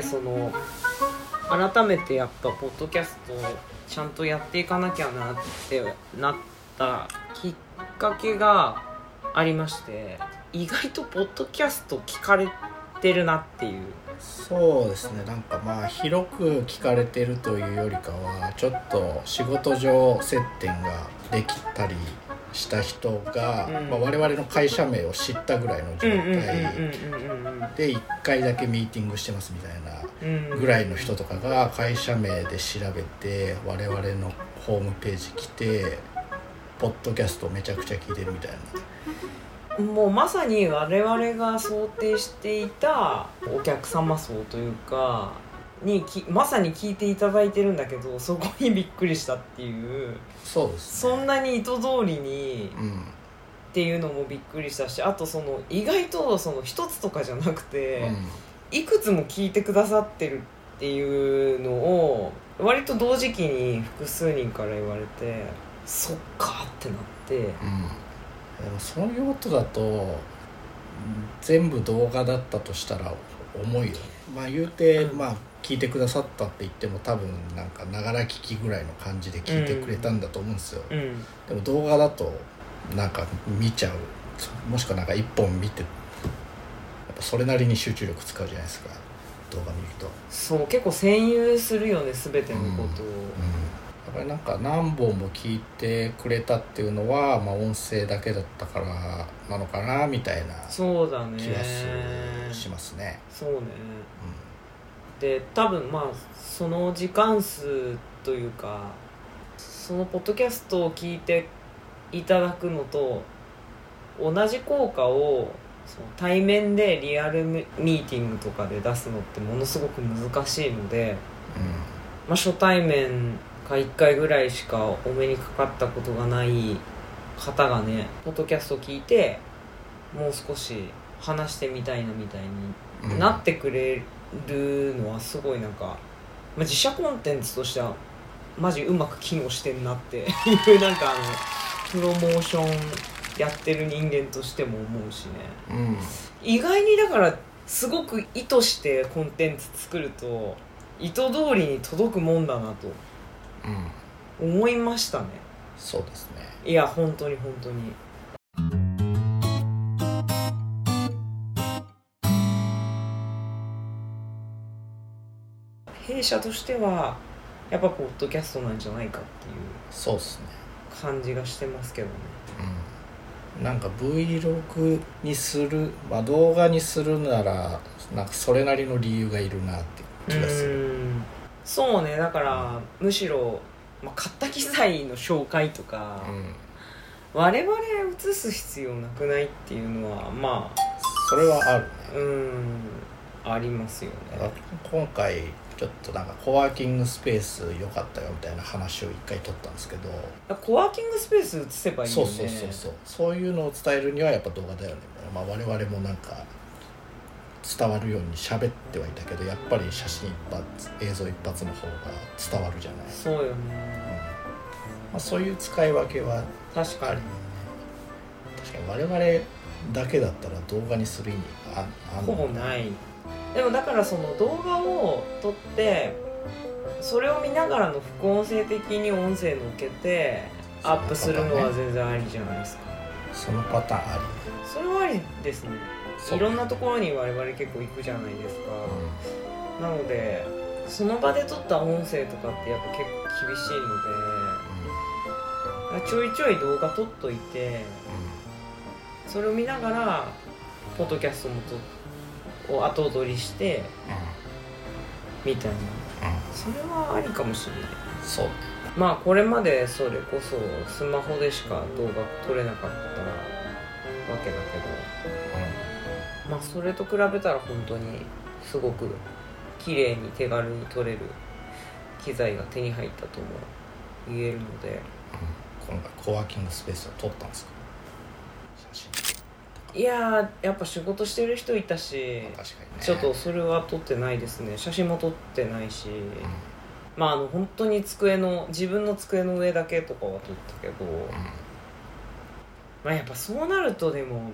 回その改めてやっぱポッドキャストをちゃんとやっていかなきゃなってなったきっかけがありまして意外とポッドキャスト聞かれてるなっていう。そうですね。なんかまあ広く聞かれてるというよりかはちょっと仕事上接点ができたりした人が、うん。まあ、我々の会社名を知ったぐらいの状態で1回だけミーティングしてますみたいなぐらいの人とかが会社名で調べて我々のホームページ来てポッドキャストめちゃくちゃ聞いてるみたいな。もうまさに我々が想定していたお客様層というかにきまさに聞いていただいてるんだけどそこにびっくりしたっていう。そうですそんなに意図通りにうん。っていうのもびっくりしたしあとその意外とその一つとかじゃなくて、いくつも聞いてくださってるっていうのを割と同時期に複数人から言われてそっかってなって。うん、そういうことだとうん全部動画だったとしたら重いよね。まあ言うて、うんまあ聞いてくださったって言っても多分なんかながら聞きぐらいの感じで聞いてくれたんだと思うんですよ、うん。でも動画だとなんか見ちゃう。もしくはなんか一本見てやっぱそれなりに集中力使うじゃないですか。動画見ると、そう結構占有するよね全てのことを、うん、だからなんか何本も聞いてくれたっていうのは、まあ、音声だけだったからなのかなみたいな気がしますね、そうね。で多分まあその時間数というかそのポッドキャストを聞いていただくのと同じ効果をその対面でリアルミーティングとかで出すのってものすごく難しいので、まあ、初対面か1回ぐらいしかお目にかかったことがない方がねポッドキャストを聞いてもう少し話してみたいなみたいになってくれるのはすごいなんか、まあ、自社コンテンツとしてはマジうまく機能してんなって いうなんかあのプロモーションやってる人間としても思うしね。うん。意外にだからすごく意図してコンテンツ作ると意図通りに届くもんだなとうん。思いましたね。そうですね。いや本当に本当に。弊社としてはやっぱポッドキャストなんじゃないかっていうそうですね。感じがしてますけどね。うん。なんか Vlog にする、まあ、動画にするならなんかそれなりの理由がいるなって気がする。うん。そうねだからむしろ、まあ、買った機材の紹介とか、うん。我々映す必要なくないっていうのはまそれはあるね。あうんありますよね。今回ちょっとなんかコワーキングスペース良かったよみたいな話を一回取ったんですけど。コワーキングスペース移せばいいよね。そうそうそうそう。そういうのを伝えるにはやっぱ動画だよね、まあ、我々もなんか伝わるように喋ってはいたけどやっぱり写真一発映像一発の方が伝わるじゃない、うんそうよね。まあ、そういう使い分けは確かに。確かに。我々だけだったら動画にする意味ああんのほぼない。でもだからその動画を撮ってそれを見ながらの副音声的に音声乗っけてアップするのは全然ありじゃないですかそのパターンありそれはありですね。いろんなところに我々結構行くじゃないですか、なのでその場で撮った音声とかってやっぱ結構厳しいのでちょいちょい動画撮っといてそれを見ながらポッドキャストもとを後取りしてみたいな。それはありかもしれない。そうまあこれまでそれこそスマホでしか動画撮れなかったわけだけどまあそれと比べたら本当にすごく綺麗に手軽に撮れる機材が手に入ったとも言えるので。今回コワーキングスペースを撮ったんですか？写いやーやっぱ仕事してる人いたしね。ちょっとそれは撮ってないですね。写真も撮ってないし、まああの本当に机の自分の机の上だけとかは撮ったけど、まあやっぱそうなるとでも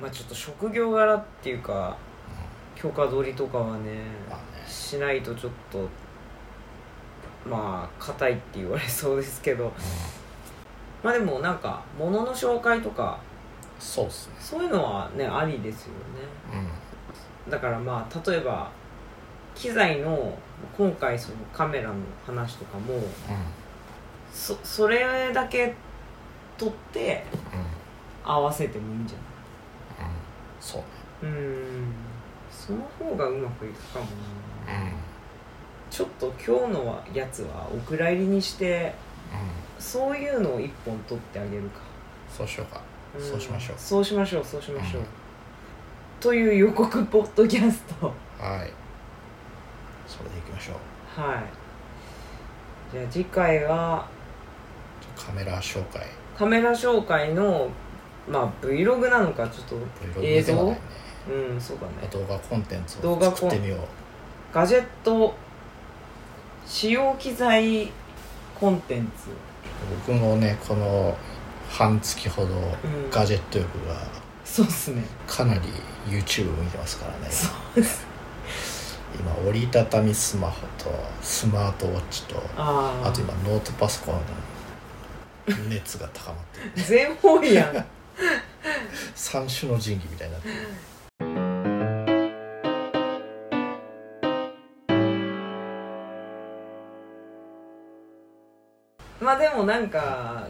まあちょっと職業柄っていうか許可取りとかはねしないとちょっとまあ硬いって言われそうですけど。まあでもなんか物の紹介とかそうっすね。そういうのはねありですよね。うん。だからまあ例えば機材の今回そのカメラの話とかもうんそそれだけ撮ってうん合わせてもいいんじゃうん。そうねないうん。その方がうまくいくかもな。うん。うんちょっと今日のやつはお蔵入りにしてそういうのを一本取ってあげるか、そうしようか。ん。そうしましょう。そうしましょうそうしましょう、うん。という予告ポッドキャスト。はいそれでいきましょう。はい。じゃあ次回はカメラ紹介。カメラ紹介のまあ Vlog なのかちょっと映像？ね。うんそうだね。動画コンテンツを作ってみよう。ガジェット使用機材コンテンツ。僕もねこの半月ほどん。ガジェット欲がそうっすね。かなり YouTube 見てますからね。そうです今折りたたみスマホとスマートウォッチとあと今ノートパソコンの熱が高まってる。全方位やん。三種の神器みたいになってる。まあでもなんか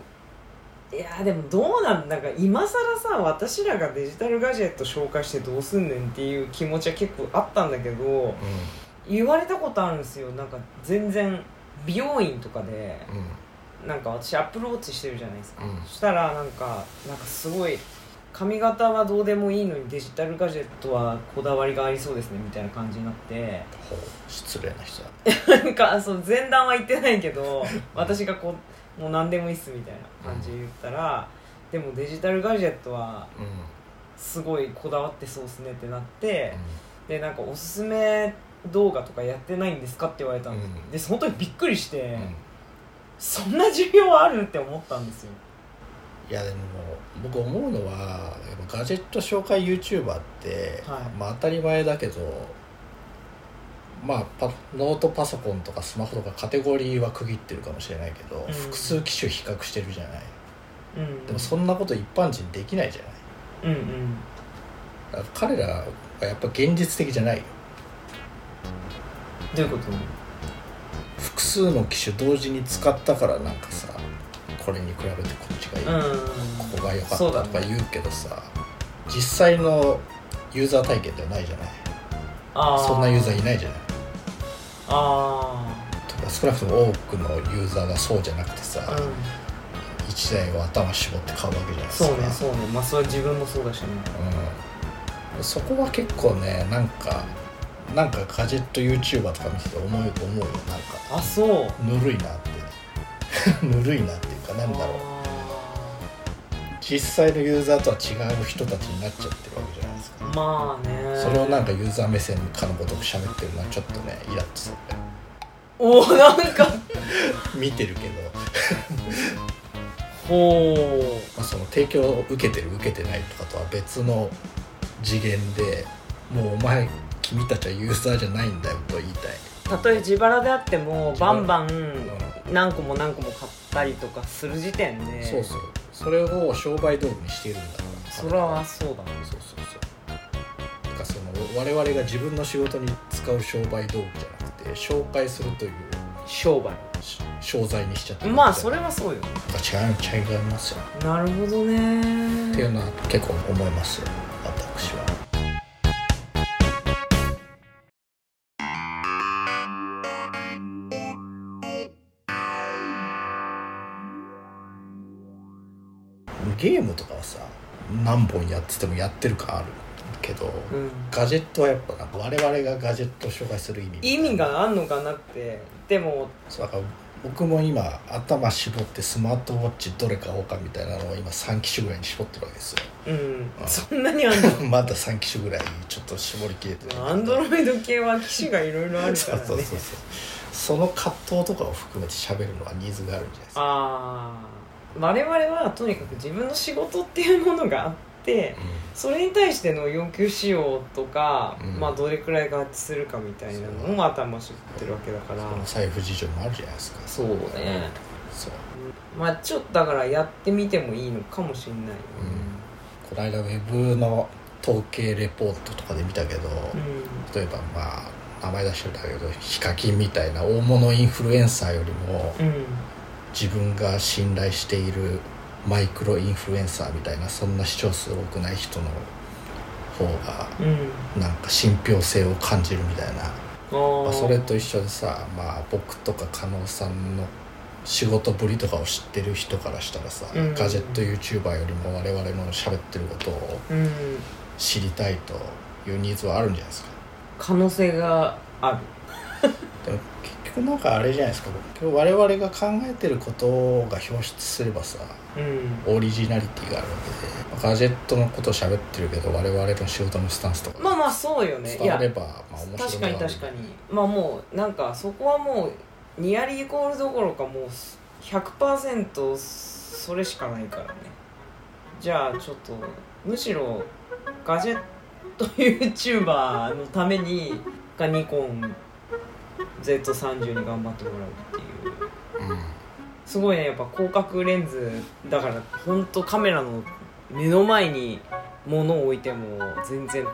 いやでもどうなんなんか今更さ私らがデジタルガジェット紹介してどうすんねんっていう気持ちは結構あったんだけど言われたことあるんですよ。なんか全然美容院とかでうん。うんなんか私アップルウォッチしてるじゃないですか、うん。そしたらなんかなんかすごい髪型はどうでもいいのにデジタルガジェットはこだわりがありそうですねみたいな感じになって。失礼な人だ なんかそう前段は言ってないけど私がこうもう何でもいいっすみたいな感じで言ったら、でもデジタルガジェットはすごいこだわってそうっすねってなって、でなんかおすすめ動画とかやってないんですかって言われたんです、うん。で本当にびっくりして、うん。そんな需要あるって思ったんですよ。いやでも僕思うのはやっぱガジェット紹介 YouTuber って、はい。まあ当たり前だけどまあパノートパソコンとかスマホとかカテゴリーは区切ってるかもしれないけど、うん。複数機種比較してるじゃない。うん。でもそんなこと一般人できないじゃない。うんうん。だから彼らはやっぱ現実的じゃないよ。どういうこと？複数の機種同時に使ったからなんかさこれに比べてこっちがいい、うん。ここが良かったそうだね。とか言うけどさ、実際のユーザー体験ではないじゃない。そんなユーザーいないじゃないあとか少なくとも多くのユーザーがそうじゃなくてさ、あうん。一台を頭絞って買うわけじゃないですか。そうねそうね。まあそれは自分もそうだしね。うん、そこは結構ねなんかなんかガジェット YouTuber とか見てて思う思うよ。なんかあそう。ぬるいなって。ぬるいなっていうかなんだろう実際のユーザーとは違う人たちになっちゃってるわけじゃないですか、まあね。それをなんかユーザー目線かのごとく喋ってるのはちょっとねイラッとするおおなんか。見てるけど、ほまあ、その提供を受けてる受けてないとかとは別の次元でもうお前君たちはユーザーじゃないんだよと言いたい、うたとえ自腹であってもバンバンう何個も何個も買ったりとかする時点で。そうそう。それを商売道具にしているんだからそれはそうだね。そうそうそう。だからその我々が自分の仕事に使う商売道具じゃなくて紹介するという商売。し商材にしちゃってる。まあそれはそうよ。違う違いますよ。なるほどっていねうのは結構思いますよゲームとかはさ何本やっててもやってる感あるけど、うん。ガジェットはやっぱ我々がガジェットを紹介する意味意味があんのかなって。でもそうだから僕も今頭絞ってスマートウォッチどれ買おうかみたいなのを今3機種ぐらいに絞ってるわけですよ。うん。あそんなにあんの？まだ3機種ぐらいちょっと絞りきれてアンドロメイド系は機種がいろいろあるからね。そうそうそうその葛藤とかを含めて喋るのはニーズがあるんじゃないですか。ああ我々はとにかく自分の仕事っていうものがあってそれに対しての要求仕様とか、うん。まあどれくらい合致するかみたいなのも頭知ってるわけだから。財布事情もあるじゃないですか。そうね。そう。まあちょっとだからやってみてもいいのかもしれないよね。この間ウェブの統計レポートとかで見たけど、う例えばまあ名前出してたけどヒカキンみたいな大物インフルエンサーよりもんうん自分が信頼しているマイクロインフルエンサーみたいなそんな視聴数多くない人の方がうん。なんか信憑性を感じるみたいな、あまーあ、それと一緒でさまあ僕とか加納さんの仕事ぶりとかを知ってる人からしたらさ、うん。ガジェット YouTuber よりも我々の喋ってることをうん。知りたいというニーズはあるんじゃないですか？可能性がある。でも結局なんかあれじゃないですか。今日我々が考えてることが表出すればさうん。オリジナリティがあるわけでガジェットのことを喋ってるけど我々の仕事のスタンスとかまあまあそうよね。伝わればまあ面白い確かに確かに。まあもうなんかそこはもうニアリーイコールどころかもう100%それしかないからね。じゃあちょっとむしろガジェット YouTuber のためにがニコン Z30 に頑張ってもらうっていう。うん。すごいねやっぱ広角レンズだから本当カメラの目の前に物を置いても全然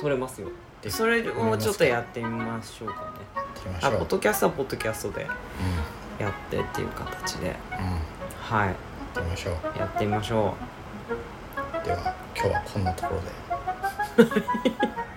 撮れますよ。でそれをちょっとやってみましょうかね。あポッドキャストはポッドキャストでうやってっていう形でん。うん。はい。やってみましょう。やってみましょでは今日はこんなところで